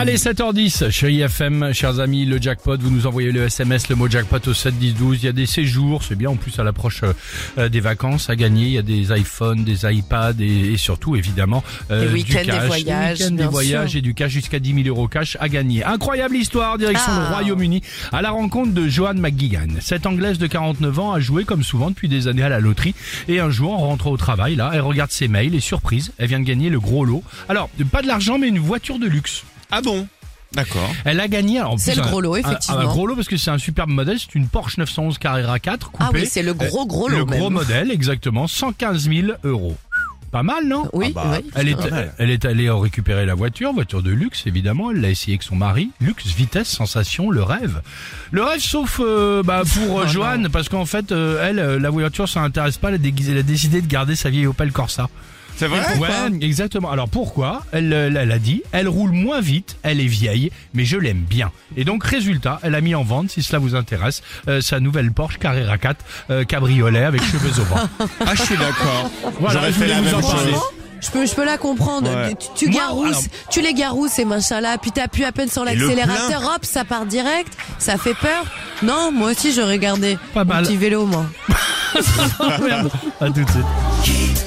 Allez, 7h10, chez IFM, chers amis, le jackpot, vous nous envoyez le SMS, le mot jackpot au 7 10 12. Il y a des séjours, c'est bien en plus à l'approche euh, des vacances à gagner. Il y a des iPhones, des iPads et, et surtout évidemment euh, Des du week-ends, des cash. voyages, Des voyages et du cash jusqu'à 10 000 euros cash à gagner. Incroyable histoire, direction Ah. le Royaume-Uni, à la rencontre de Joanne McGuigan. Cette Anglaise de 49 ans a joué comme souvent depuis des années à la loterie et un jour en rentrant au travail, là, elle regarde ses mails et surprise, elle vient de gagner le gros lot. Alors, pas de l'argent mais une voiture de luxe. Ah bon D'accord. Elle a gagné. alors, en C'est plus, le un- gros lot, un- effectivement. Un, gros lot parce que c'est un superbe modèle. C'est une Porsche 911 Carrera 4 coupée. Ah oui, c'est le gros gros lot Le même. gros modèle, exactement. 115 000 euros. Pas mal, non Oui, Ah bah, oui. elle est, elle est allée récupérer la voiture, voiture de luxe évidemment. Elle l'a essayé avec son mari. Luxe, vitesse, sensation, le rêve. Le rêve, sauf euh, bah, pour euh, Joanne, parce qu'en fait, euh, elle, euh, la voiture, ça l'intéresse pas. Elle a, déguisé- elle a décidé de garder sa vieille Opel Corsa. C'est vrai Ouais, exactement. Alors pourquoi elle, euh, elle a dit, elle roule moins vite, elle est vieille, mais je l'aime bien. Et donc résultat, elle a mis en vente, si cela vous intéresse, euh, sa nouvelle Porsche Carrera 4 euh, cabriolet avec cheveux au vent. Ah, je suis d'accord. Voilà, J'aurais je fait voulais la vous même en parler. chose. Je peux, je peux la comprendre. Ouais. Tu, tu Moi, garousses, alors- tu les garousses et machin là, puis t'appuies à peine sur le l'accélérateur, hop, ça part direct. Ça fait peur. Non, moi aussi j'aurais gardé Pas mon mal. petit vélo moi. Merde. À tout de suite.